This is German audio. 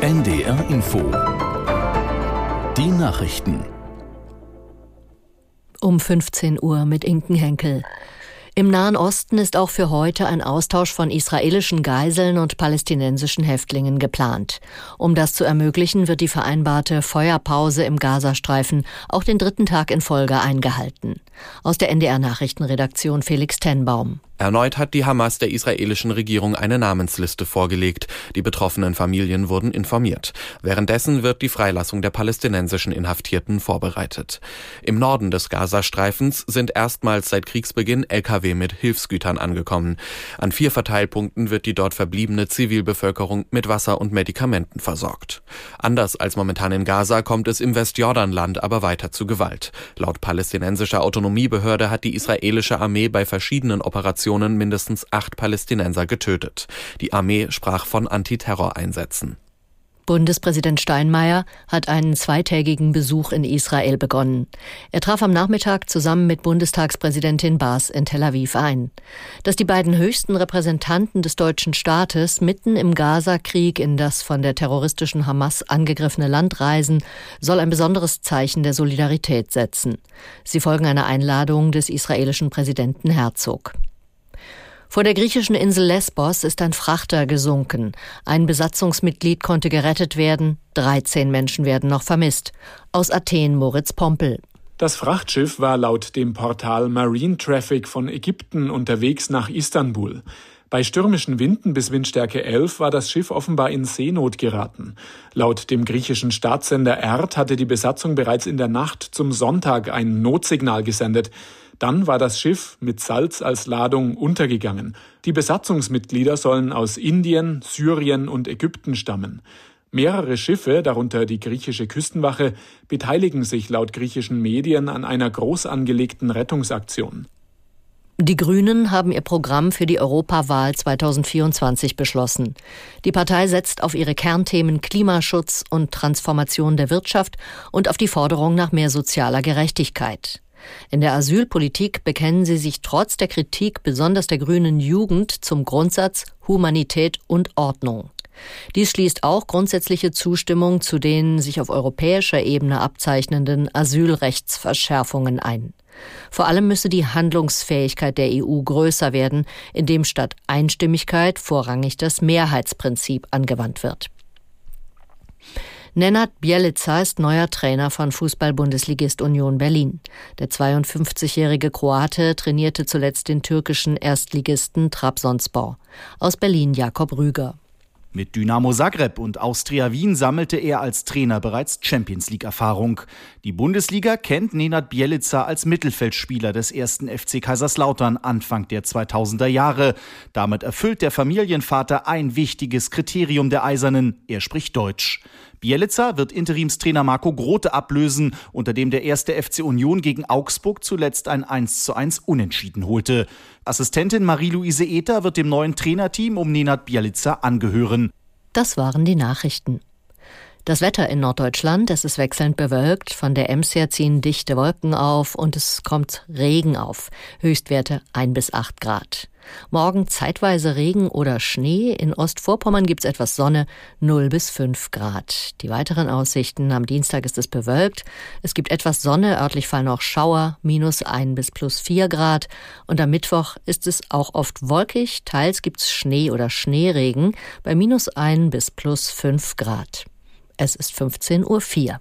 NDR Info. Die Nachrichten. Um 15 Uhr mit Inken Henkel. Im Nahen Osten ist auch für heute ein Austausch von israelischen Geiseln und palästinensischen Häftlingen geplant. Um das zu ermöglichen, wird die vereinbarte Feuerpause im Gazastreifen auch den dritten Tag in Folge eingehalten. Aus der NDR Nachrichtenredaktion Felix Tenbaum. Erneut hat die Hamas der israelischen Regierung eine Namensliste vorgelegt. Die betroffenen Familien wurden informiert. Währenddessen wird die Freilassung der palästinensischen Inhaftierten vorbereitet. Im Norden des Gazastreifens sind erstmals seit Kriegsbeginn Lkw mit Hilfsgütern angekommen. An vier Verteilpunkten wird die dort verbliebene Zivilbevölkerung mit Wasser und Medikamenten versorgt. Anders als momentan in Gaza kommt es im Westjordanland aber weiter zu Gewalt. Laut palästinensischer Autonomiebehörde hat die israelische Armee bei verschiedenen Operationen Aktionen mindestens acht Palästinenser getötet. Die Armee sprach von Antiterroreinsätzen. Bundespräsident Steinmeier hat einen zweitägigen Besuch in Israel begonnen. Er traf am Nachmittag zusammen mit Bundestagspräsidentin Baas in Tel Aviv ein. Dass die beiden höchsten Repräsentanten des deutschen Staates mitten im Gaza-Krieg in das von der terroristischen Hamas angegriffene Land reisen, soll ein besonderes Zeichen der Solidarität setzen. Sie folgen einer Einladung des israelischen Präsidenten Herzog. Vor der griechischen Insel Lesbos ist ein Frachter gesunken. Ein Besatzungsmitglied konnte gerettet werden. 13 Menschen werden noch vermisst. Aus Athen Moritz Pompel. Das Frachtschiff war laut dem Portal Marine Traffic von Ägypten unterwegs nach Istanbul. Bei stürmischen Winden bis Windstärke 11 war das Schiff offenbar in Seenot geraten. Laut dem griechischen Staatssender ERD hatte die Besatzung bereits in der Nacht zum Sonntag ein Notsignal gesendet. Dann war das Schiff mit Salz als Ladung untergegangen. Die Besatzungsmitglieder sollen aus Indien, Syrien und Ägypten stammen. Mehrere Schiffe, darunter die griechische Küstenwache, beteiligen sich laut griechischen Medien an einer groß angelegten Rettungsaktion. Die Grünen haben ihr Programm für die Europawahl 2024 beschlossen. Die Partei setzt auf ihre Kernthemen Klimaschutz und Transformation der Wirtschaft und auf die Forderung nach mehr sozialer Gerechtigkeit. In der Asylpolitik bekennen sie sich trotz der Kritik besonders der grünen Jugend zum Grundsatz Humanität und Ordnung. Dies schließt auch grundsätzliche Zustimmung zu den sich auf europäischer Ebene abzeichnenden Asylrechtsverschärfungen ein. Vor allem müsse die Handlungsfähigkeit der EU größer werden, indem statt Einstimmigkeit vorrangig das Mehrheitsprinzip angewandt wird. Nenad Bielica ist neuer Trainer von Fußball-Bundesligist Union Berlin. Der 52-jährige Kroate trainierte zuletzt den türkischen Erstligisten Trabzonspor. Aus Berlin Jakob Rüger. Mit Dynamo Zagreb und Austria Wien sammelte er als Trainer bereits Champions League Erfahrung. Die Bundesliga kennt Nenad Bielica als Mittelfeldspieler des ersten FC Kaiserslautern Anfang der 2000er Jahre. Damit erfüllt der Familienvater ein wichtiges Kriterium der Eisernen. Er spricht Deutsch. Bielica wird Interimstrainer Marco Grote ablösen, unter dem der erste FC Union gegen Augsburg zuletzt ein 1 zu 1 Unentschieden holte. Assistentin Marie-Louise Ether wird dem neuen Trainerteam um Nenad Bielica angehören. Das waren die Nachrichten. Das Wetter in Norddeutschland, es ist wechselnd bewölkt, von der Ems her ziehen dichte Wolken auf und es kommt Regen auf. Höchstwerte 1 bis 8 Grad. Morgen zeitweise Regen oder Schnee. In Ostvorpommern gibt es etwas Sonne, 0 bis 5 Grad. Die weiteren Aussichten, am Dienstag ist es bewölkt. Es gibt etwas Sonne, örtlich fallen auch Schauer, minus 1 bis plus 4 Grad. Und am Mittwoch ist es auch oft wolkig, teils gibt es Schnee oder Schneeregen bei minus 1 bis plus 5 Grad. Es ist 15.04 Uhr.